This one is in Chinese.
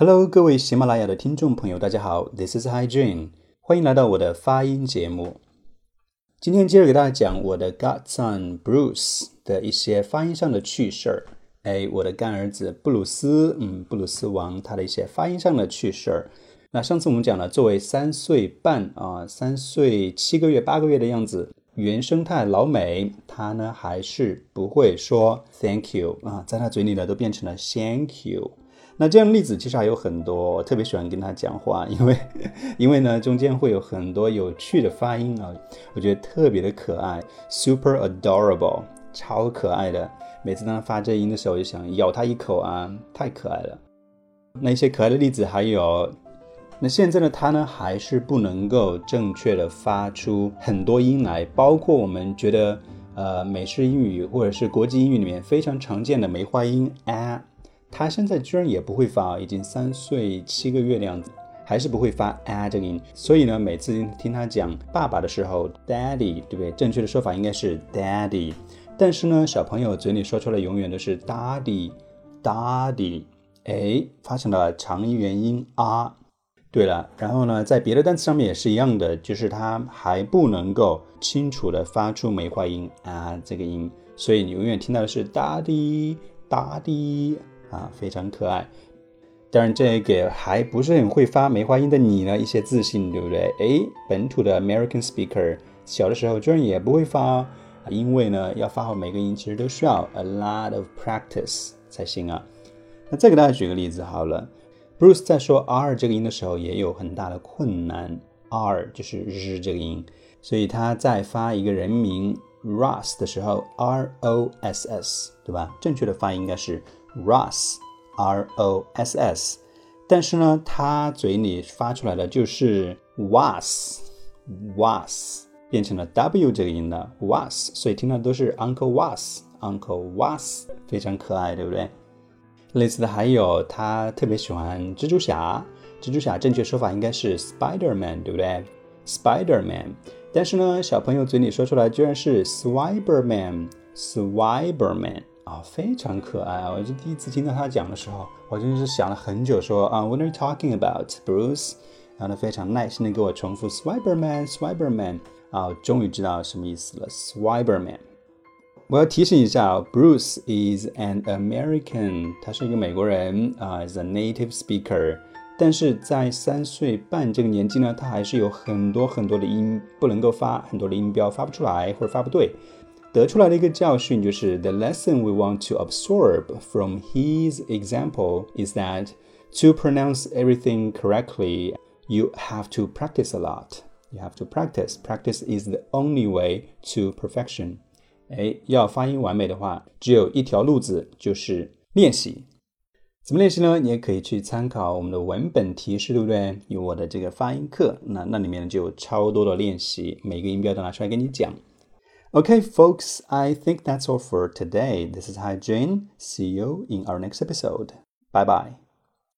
Hello，各位喜马拉雅的听众朋友，大家好，This is Hi Jun，欢迎来到我的发音节目。今天接着给大家讲我的 godson Bruce 的一些发音上的趣事儿。哎，我的干儿子布鲁斯，嗯，布鲁斯王他的一些发音上的趣事儿。那上次我们讲了，作为三岁半啊，三岁七个月、八个月的样子，原生态老美他呢还是不会说 Thank you 啊，在他嘴里呢都变成了 Thank you。那这样的例子其实还有很多，我特别喜欢跟他讲话，因为，因为呢中间会有很多有趣的发音啊，我觉得特别的可爱，super adorable，超可爱的。每次当他发这音的时候，我就想咬他一口啊，太可爱了。那一些可爱的例子还有，那现在呢他呢还是不能够正确的发出很多音来，包括我们觉得呃美式英语或者是国际英语里面非常常见的梅花音 a。他现在居然也不会发，已经三岁七个月的样子，还是不会发 a 这个音。所以呢，每次听他讲爸爸的时候，daddy，对不对？正确的说法应该是 daddy。但是呢，小朋友嘴里说出来永远都是 daddy，daddy，哎，发成了长音元音啊。对了，然后呢，在别的单词上面也是一样的，就是他还不能够清楚的发出梅花音啊这个音，所以你永远听到的是 daddy，daddy。啊，非常可爱。当然，这也给还不是很会发梅花音的你呢一些自信，对不对？哎，本土的 American speaker，小的时候居然也不会发，因为呢，要发好每个音其实都需要 a lot of practice 才行啊。那再给大家举个例子好了，Bruce 在说 R 这个音的时候也有很大的困难，R 就是日这个音，所以他在发一个人名 Ross 的时候，R O S S，对吧？正确的发音应该是。Ross，R O S S，但是呢，他嘴里发出来的就是 was，was 变成了 W 这个音了，was，所以听到都是 Uncle was，Uncle was，非常可爱，对不对？类似的还有，他特别喜欢蜘蛛侠，蜘蛛侠正确说法应该是 Spider-Man，对不对？Spider-Man，但是呢，小朋友嘴里说出来居然是 Swiberman，Swiberman。啊，非常可爱啊！我就第一次听到他讲的时候，我真的是想了很久，说啊，What are you talking about, Bruce？然后他非常耐心的给我重复 Swiberman，Swiberman。啊，终于知道什么意思了，Swiberman。我要提醒一下啊，Bruce is an American，他是一个美国人啊，is a native speaker。但是在三岁半这个年纪呢，他还是有很多很多的音不能够发，很多的音标发不出来或者发不对。得出来的一个教训就是 the lesson we want to absorb from his example is that to pronounce everything correctly, you have to practice a lot. You have to practice. Practice is the only way to perfection. 哎，要发音完美的话，只有一条路子，就是练习。怎么练习呢？你也可以去参考我们的文本提示，对不对？有我的这个发音课，那那里面就有超多的练习，每个音标都拿出来给你讲。 Okay, folks, I think that's all for today. This is Hi Jane. See you in our next episode. Bye bye.